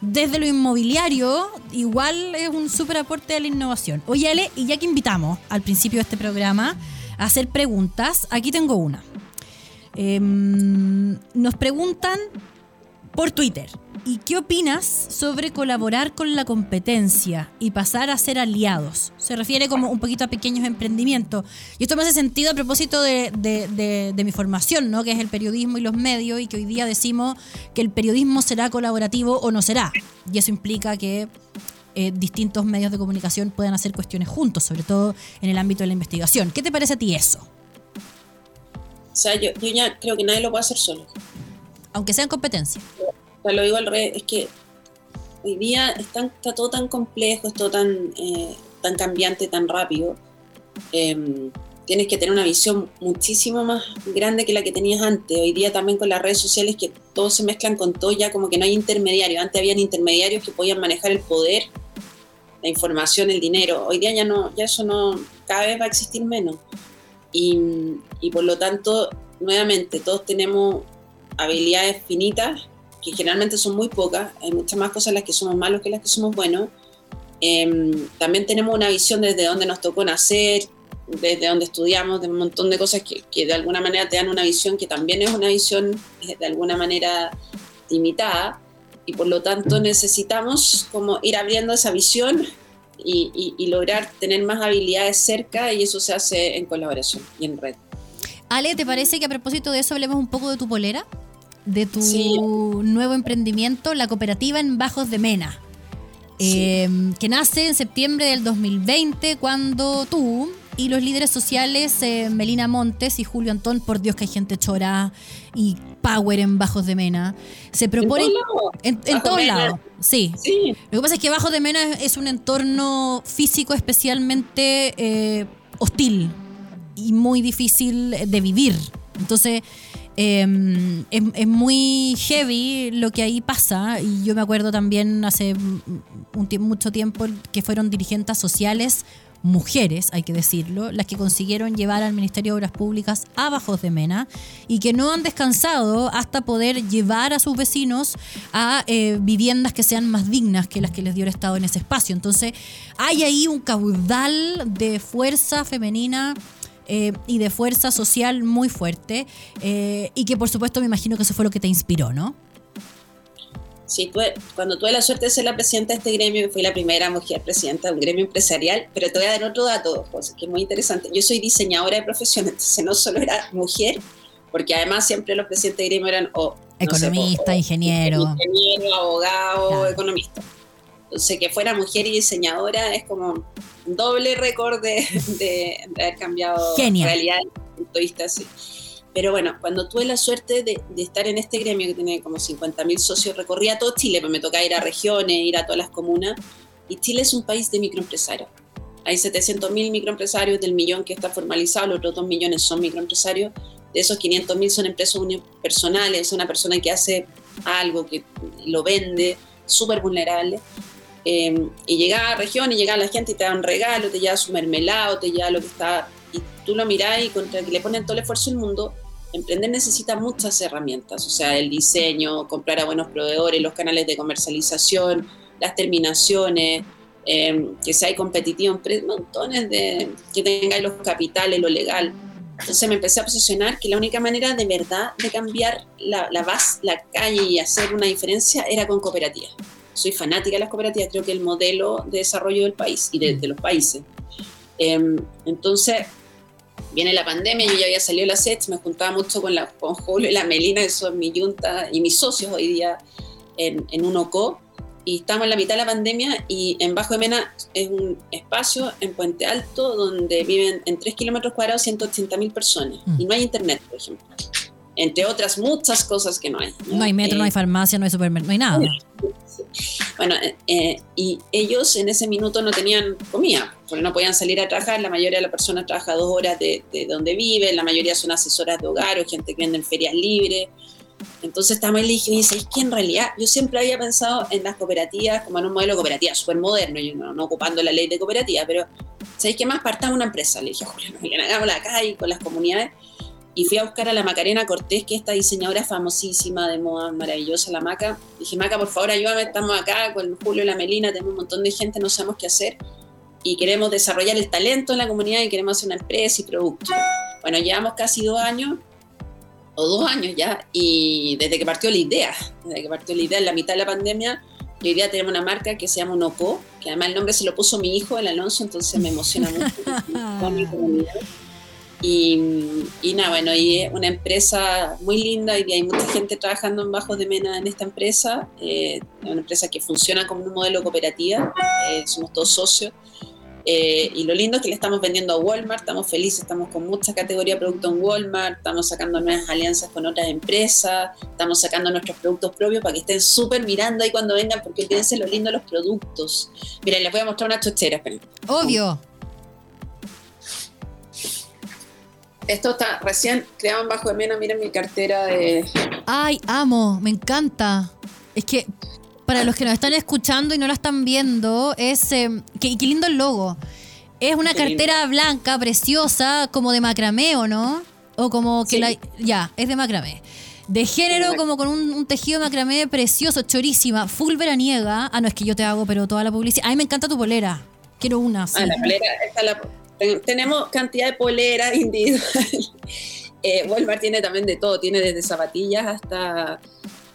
desde lo inmobiliario, igual es un súper aporte a la innovación. Oye, Ale, y ya que invitamos al principio de este programa a hacer preguntas, aquí tengo una. Eh, nos preguntan por Twitter. ¿Y qué opinas sobre colaborar con la competencia y pasar a ser aliados? Se refiere como un poquito a pequeños emprendimientos. Y esto me hace sentido a propósito de, de, de, mi formación, ¿no? que es el periodismo y los medios, y que hoy día decimos que el periodismo será colaborativo o no será. Y eso implica que eh, distintos medios de comunicación puedan hacer cuestiones juntos, sobre todo en el ámbito de la investigación. ¿Qué te parece a ti eso? O sea, yo, yo ya creo que nadie lo puede hacer solo aunque sea en competencia. Lo digo al revés, es que hoy día está, está todo tan complejo, es todo tan, eh, tan cambiante, tan rápido. Eh, tienes que tener una visión muchísimo más grande que la que tenías antes. Hoy día también con las redes sociales que todos se mezclan con todo, ya como que no hay intermediarios. Antes habían intermediarios que podían manejar el poder, la información, el dinero. Hoy día ya no, ya eso no, cada vez va a existir menos. Y, y por lo tanto, nuevamente, todos tenemos habilidades finitas, que generalmente son muy pocas, hay muchas más cosas en las que somos malos que las que somos buenos. Eh, también tenemos una visión desde donde nos tocó nacer, desde donde estudiamos, de un montón de cosas que, que, de alguna manera te dan una visión que también es una visión eh, de alguna manera limitada y por lo tanto necesitamos como ir abriendo esa visión y, y, y lograr tener más habilidades cerca y eso se hace en colaboración y en red. Ale, ¿te parece que a propósito de eso hablemos un poco de tu polera? De tu sí. nuevo emprendimiento, la cooperativa en Bajos de Mena, sí. eh, que nace en septiembre del 2020 cuando tú y los líderes sociales eh, Melina Montes y Julio Antón, por Dios que hay gente chora y power en Bajos de Mena, se proponen en, en, en todos lados. Sí. sí. Lo que pasa es que Bajos de Mena es un entorno físico especialmente eh, hostil y muy difícil de vivir. Entonces, eh, es, es, muy heavy lo que ahí pasa y yo me acuerdo también hace un mucho tiempo que fueron dirigentes sociales mujeres, hay que decirlo, las que consiguieron llevar al Ministerio de Obras Públicas a Bajos de Mena y que no han descansado hasta poder llevar a sus vecinos a eh, viviendas que sean más dignas que las que les dio el Estado en ese espacio. Entonces, hay ahí un caudal de fuerza femenina eh, y de fuerza social muy fuerte eh, y que por supuesto me imagino que eso fue lo que te inspiró, ¿no? Sí, tuve, cuando tuve la suerte de ser la presidenta de este gremio, fui la primera mujer presidenta de un gremio empresarial, pero te voy a dar otro dato, José, que es muy interesante. Yo soy diseñadora de profesión, *laughs* entonces no solo era mujer, porque además siempre los presidentes de gremio eran o, economista, no sé, o, ingeniero. Ingeniero, abogado, claro. economista. Entonces, que fuera mujer y diseñadora es como un doble récord de, de, de haber cambiado Genial. realidad punto de vista así. Pero bueno, cuando tuve la suerte de, de estar en este gremio que tiene como 50.000 socios, recorría todo Chile, pues me tocaba ir a regiones, ir a todas las comunas, y Chile es un país de microempresarios. Hay 700.000 microempresarios del millón que está formalizado, los otros 2 millones son microempresarios, de esos 500.000 son empresas unipersonales, es una persona que hace algo, que lo vende, súper vulnerable. Eh, y llegaba a región y llegaba la gente y te da un regalo, te lleva su mermelado, te lleva lo que está, y tú lo mirás y contra que le ponen todo el esfuerzo del mundo, emprender necesita muchas herramientas, o sea, el diseño, comprar a buenos proveedores, los canales de comercialización, las terminaciones, eh, que sea competitivo montones de que tengáis los capitales, lo legal. Entonces me empecé a posicionar que la única manera de verdad de cambiar la, la base, la calle y hacer una diferencia era con cooperativas. Soy fanática de las cooperativas, creo que el modelo de desarrollo del país y de, los países. Em, entonces, viene la pandemia, yo ya había salido de la SET, me juntaba mucho con, la, con Julio y la Melina, eso es mi junta y mis socios hoy día en, en UNOCO, y estamos en la mitad de la pandemia y en Bajo de Mena es un espacio en Puente Alto donde viven en 3 kilómetros cuadrados 180 mil personas mm. y no hay internet, por ejemplo. Entre otras muchas cosas que no hay. No, hay metro, no hay eh, farmacia, no hay supermercado, no hay nada. *laughs* Bueno, eh, eh, y ellos en ese minuto no tenían comida, porque no podían salir a trabajar. La mayoría de las personas trabaja dos horas de, de donde viven, la mayoría son asesoras de hogar o gente que vende en ferias libres. Entonces también le dije, y ¿sabes que en realidad yo siempre había pensado en las cooperativas como en un modelo de cooperativa súper moderno, yo no, ocupando la ley de cooperativa, pero ¿sabéis qué más? Partamos una empresa. Le dije, Julián, hagámosla acá y con las comunidades. Y fui a buscar a la Macarena Cortés, que es esta diseñadora famosísima de moda, maravillosa, la Maca. Dije, Maca, por favor, ayúdame, estamos acá con Julio y la Melina, tenemos un montón de gente, no sabemos qué hacer. Y queremos desarrollar el talento en la comunidad y queremos hacer una empresa y producto. Bueno, llevamos casi dos años o dos años ya, y desde que partió la idea, desde que partió la idea en la mitad de la pandemia, hoy día tenemos una marca que se llama Unoco, que además el nombre se lo puso mi hijo, el Alonso, entonces me emociona mucho. *laughs* Y, y nada, bueno, y es una empresa muy linda y hay mucha gente trabajando en Bajos de Mena en esta empresa. Eh, una empresa que funciona como un modelo cooperativa, eh, somos todos socios. Eh, y lo lindo es que le estamos vendiendo a Walmart, estamos felices, estamos con mucha categoría de producto en Walmart, estamos sacando nuevas alianzas con otras empresas, estamos sacando nuestros productos propios para que estén súper mirando ahí cuando vengan, porque fíjense lo lindo de los productos. Miren, les voy a mostrar una chochera, esperen. Obvio. Esto está recién creado en Bajo de Mena, miren mi cartera de... Ay, amo, me encanta. Es que para los que nos están escuchando y no la están viendo, es. Eh, qué, lindo el logo. Es una cartera blanca, preciosa, como de macramé, ¿o no? O como que la. Ya, es de macramé. De género, como con un, tejido macramé precioso, chorísima, full veraniega. Ah, no, es que yo te hago, pero toda la publicidad. A mí me encanta tu polera. Quiero una. Ah, la polera, esta la, tenemos cantidad de poleras *laughs* individuales. eh, Walmart tiene también de todo, tiene desde zapatillas hasta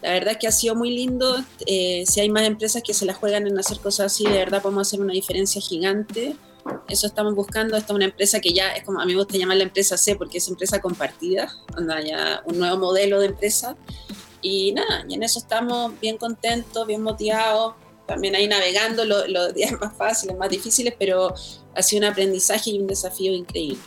la verdad es que ha sido muy lindo. Eh, si hay más empresas que se la juegan en hacer cosas así, de verdad podemos hacer una diferencia gigante. Eso estamos buscando. Esta es una empresa que ya es como a mí me gusta llamar la empresa C porque es empresa compartida, anda ya un nuevo modelo de empresa. Y nada, y en eso estamos bien contentos, bien motivados. También ahí navegando los días *laughs* más fáciles, más difíciles, pero ha sido un aprendizaje y un desafío increíble.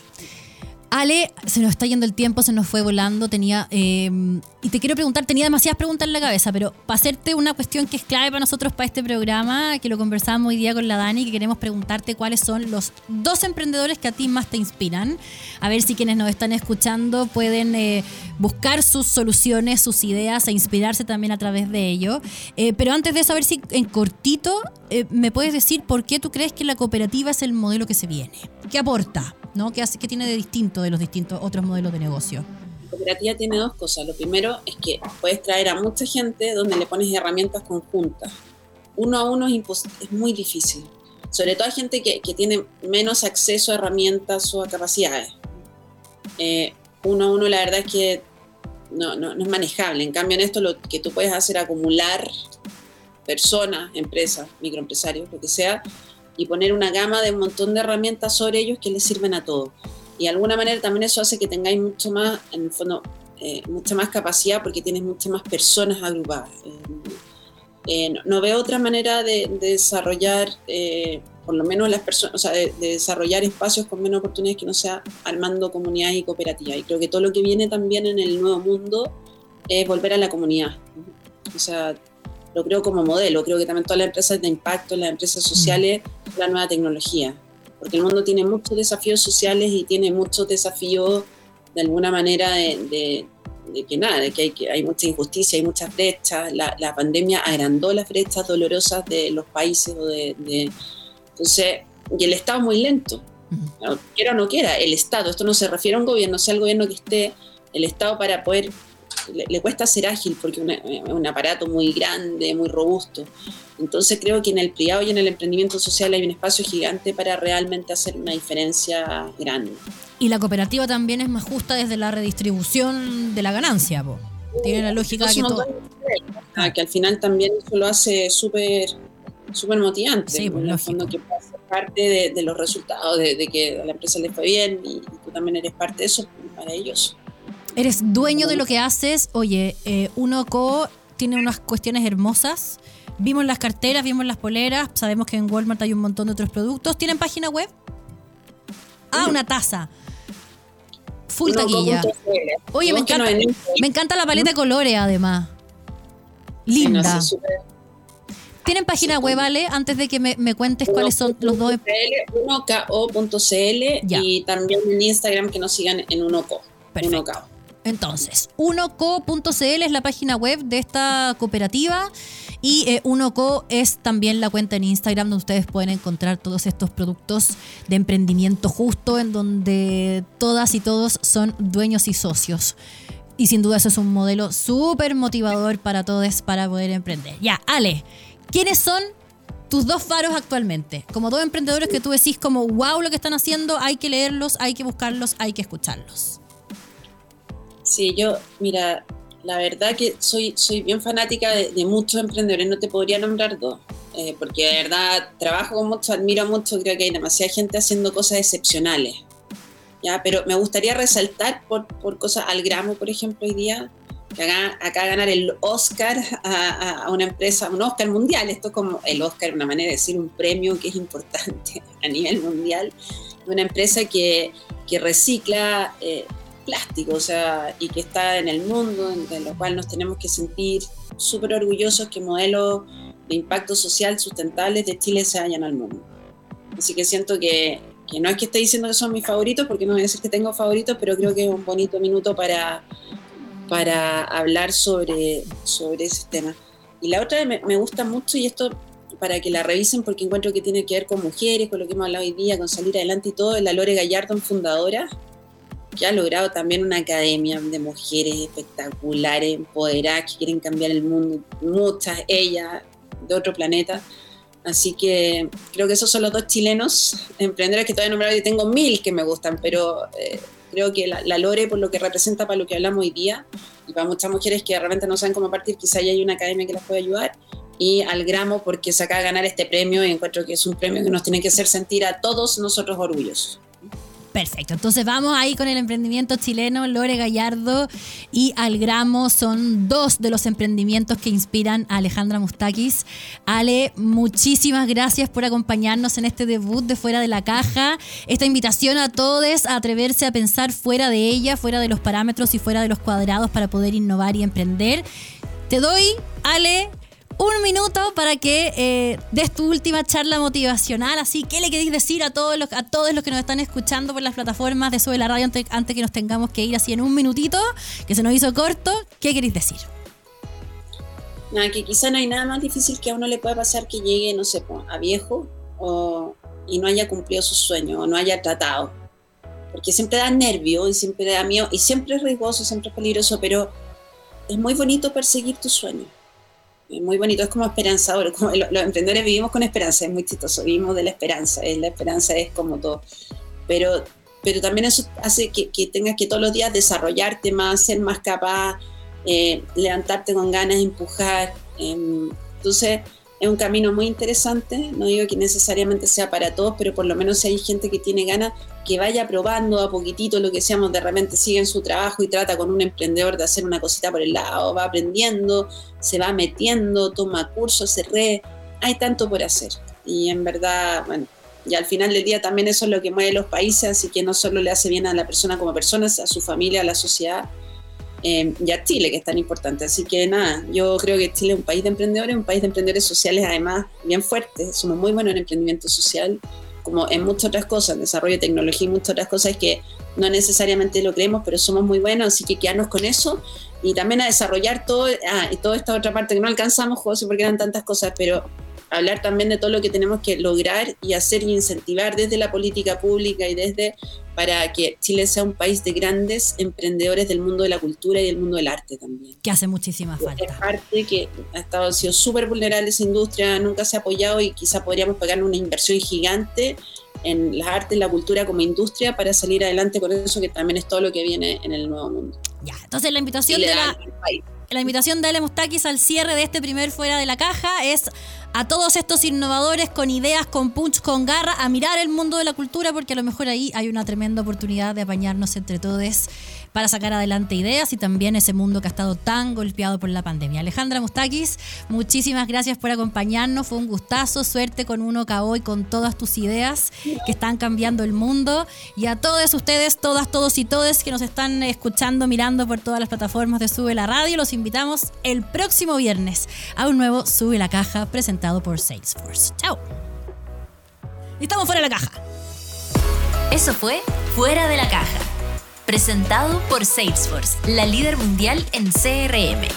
Ale, se nos está yendo el tiempo, se nos fue volando. Tenía. Em, y te quiero preguntar, tenía demasiadas preguntas en la cabeza, pero para hacerte una cuestión que es clave para nosotros, para este programa, que lo conversábamos hoy día con la Dani, que queremos preguntarte cuáles son los dos emprendedores que a ti más te inspiran. A ver si quienes nos están escuchando pueden eh, buscar sus soluciones, sus ideas e inspirarse también a través de ello. Eh, pero antes de eso, a ver si en cortito eh, me puedes decir por qué tú crees que la cooperativa es el modelo que se viene. ¿Qué aporta? ¿No? ¿Qué, hace, ¿Qué tiene de distinto de los distintos otros modelos de negocio? Cooperativa tiene dos cosas. Lo primero es que puedes traer a mucha gente donde le pones herramientas conjuntas. Uno a uno es, muy difícil. Sobre todo a gente que, que, tiene menos acceso a herramientas o a capacidades. Eh, uno a uno la verdad es que no, no, no, es manejable. En cambio en esto lo que tú puedes hacer acumular personas, empresas, microempresarios, lo que sea, y poner una gama de un montón de herramientas sobre ellos que les sirven a todos. Y de alguna manera también eso hace que tengáis mucho más, en el fondo, eh, mucha más capacidad porque tienes muchas más personas agrupadas. Eh, eh, no, veo otra manera de, desarrollar, por lo menos las personas, o sea, de, desarrollar espacios con menos oportunidades que no sea armando comunidades y cooperativas. Y creo que todo lo que viene también en el nuevo mundo es volver a la comunidad. O sea, lo creo como modelo. Creo que también todas las empresas de impacto, las empresas sociales, la nueva tecnología. Porque el mundo tiene muchos desafíos sociales y tiene muchos desafíos de alguna manera de, que nada, de que hay, que hay mucha injusticia, hay muchas brechas. La, la, pandemia agrandó las brechas dolorosas de los países. O de, entonces, y el Estado es muy lento. quiera o no quiera, el Estado, esto no se refiere a un gobierno, sea el gobierno que esté, el Estado para poder le, cuesta ser ágil porque es un aparato muy grande, muy robusto. Entonces creo que en el privado y en el emprendimiento social hay un espacio gigante para realmente hacer una diferencia grande. Y la cooperativa también es más justa desde la redistribución de la ganancia, Tiene la lógica que todo... Que al final también eso lo hace súper súper motivante. Sí, pues, en el fondo que puede ser parte de, los resultados, de, que a la empresa le fue bien y, tú también eres parte de eso para ellos. Eres dueño de lo que haces. Oye, eh, Unoco tiene unas cuestiones hermosas. Vimos las carteras, vimos las poleras, sabemos que en Walmart hay un montón de otros productos. ¿Tienen página web? Ah, una taza. Full taquilla. Oye, me encanta, me encanta la paleta de colores además. Linda. ¿Tienen página web, Ale? Antes de que me, cuentes cuáles son los dos. 1ko.cl y también en Instagram que nos sigan en 1ko. Perfecto. Entonces, unoco.cl es la página web de esta cooperativa y eh, Unoco es también la cuenta en Instagram donde ustedes pueden encontrar todos estos productos de emprendimiento justo en donde todas y todos son dueños y socios. Y sin duda eso es un modelo súper motivador para todos para poder emprender. Ya, Ale, ¿quiénes son tus dos faros actualmente? Como dos emprendedores que tú decís como, wow, lo que están haciendo, hay que leerlos, hay que buscarlos, hay que escucharlos. Sí, yo, mira, la verdad que soy, soy bien fanática de, muchos emprendedores, no te podría nombrar dos, eh, porque de verdad trabajo con mucho, admiro mucho, creo que hay demasiada gente haciendo cosas excepcionales. ¿ya? Pero me gustaría resaltar por, por cosas al gramo, por ejemplo, hoy día, que acá, acá ganar el Oscar a, a, una empresa, un Oscar mundial, esto es como el Oscar, una manera de decir un premio que es importante *laughs* a nivel mundial, una empresa que, que recicla... Eh, plástico, o sea, y que está en el mundo, de lo cual nos tenemos que sentir súper orgullosos que modelos de impacto social sustentables de Chile se vayan al mundo. Así que siento que, que, no es que esté diciendo que son mis favoritos, porque no voy a decir que tengo favoritos, pero creo que es un bonito minuto para, para hablar sobre, sobre ese tema. Y la otra me, me gusta mucho, y esto para que la revisen porque encuentro que tiene que ver con mujeres, con lo que hemos hablado hoy día, con salir adelante y todo, es la Lore Gallardón, fundadora, que ha logrado también una academia de mujeres espectaculares, empoderadas, que quieren cambiar el mundo, muchas, ellas, de otro planeta. Así que creo que esos son los dos chilenos emprendedores que todavía no nombrado y tengo mil que me gustan, pero eh, creo que la, Lore, por lo que representa para lo que hablamos hoy día, y para muchas mujeres que realmente no saben cómo partir, quizá ya hay una academia que las puede ayudar, y al gramo porque se acaba de ganar este premio y encuentro que es un premio que nos tiene que hacer sentir a todos nosotros orgullosos. Perfecto, entonces vamos ahí con el emprendimiento chileno. Lore Gallardo y Algramo son dos de los emprendimientos que inspiran a Alejandra Mustakis. Ale, muchísimas gracias por acompañarnos en este debut de Fuera de la Caja. Esta invitación a todos a atreverse a pensar fuera de ella, fuera de los parámetros y fuera de los cuadrados para poder innovar y emprender. Te doy, Ale, un minuto para que eh, des tu última charla motivacional. Así, ¿qué le queréis decir a todos los, a todos los que nos están escuchando por las plataformas de Sube la Radio antes, antes que nos tengamos que ir así en un minutito, que se nos hizo corto? ¿Qué queréis decir? Nada, que quizá no hay nada más difícil que a uno le pueda pasar que llegue, no sé, a viejo o, y no haya cumplido su sueño o no haya tratado. Porque siempre da nervio y siempre da miedo y siempre es riesgoso, siempre es peligroso, pero es muy bonito perseguir tu sueño muy bonito, es como esperanzador, como los emprendedores vivimos con esperanza, es muy chistoso, vivimos de la esperanza, la esperanza es como todo, pero, pero también eso hace que, que tengas que todos los días desarrollarte más, ser más capaz, eh, levantarte con ganas, empujar, em, entonces es un camino muy interesante, no digo que necesariamente sea para todos, pero por lo menos si hay gente que tiene ganas, que vaya probando a poquitito lo que seamos, de repente sigue en su trabajo y trata con un emprendedor de hacer una cosita por el lado, va aprendiendo, se va metiendo, toma cursos, se re, hay tanto por hacer. Y en verdad, bueno, y al final del día también eso es lo que mueve los países, así que no solo le hace bien a la persona como persona, a su familia, a la sociedad, eh, y a Chile, que es tan importante. Así que nada, yo creo que Chile es un país de emprendedores, un país de emprendedores sociales además bien fuerte. Somos muy buenos en emprendimiento social, como en muchas otras cosas, en desarrollo de tecnología y muchas otras cosas que no necesariamente lo creemos, pero somos muy buenos, así que quedarnos con eso y también a desarrollar todo, ah, y toda esta otra parte que no alcanzamos, José, porque eran tantas cosas, pero hablar también de todo lo que tenemos que lograr y hacer y incentivar desde la política pública y desde para que Chile sea un país de grandes emprendedores del mundo de la cultura y del mundo del arte también. Que hace muchísima falta. Es arte que ha estado, ha sido súper vulnerable esa industria, nunca se ha apoyado y quizá podríamos pagar una inversión gigante en las artes, la cultura como industria para salir adelante con eso que también es todo lo que viene en el nuevo mundo. Ya, entonces la invitación de la, la invitación de Ale Mustakis al cierre de este primer Fuera de la Caja es a todos estos innovadores con ideas, con punch, con garra, a mirar el mundo de la cultura, porque a lo mejor ahí hay una tremenda oportunidad de apañarnos entre todos para sacar adelante ideas y también ese mundo que ha estado tan golpeado por la pandemia. Alejandra Mustakis, muchísimas gracias por acompañarnos, fue un gustazo, suerte con uno KO y con todas tus ideas que están cambiando el mundo. Y a todos ustedes, todas, todos y todes que nos están escuchando, mirando por todas las plataformas de Sube la Radio, los invitamos el próximo viernes a un nuevo Sube la Caja presentado por Salesforce. Chao. Estamos fuera de la caja. Eso fue Fuera de la Caja presentado por Salesforce, la líder mundial en CRM.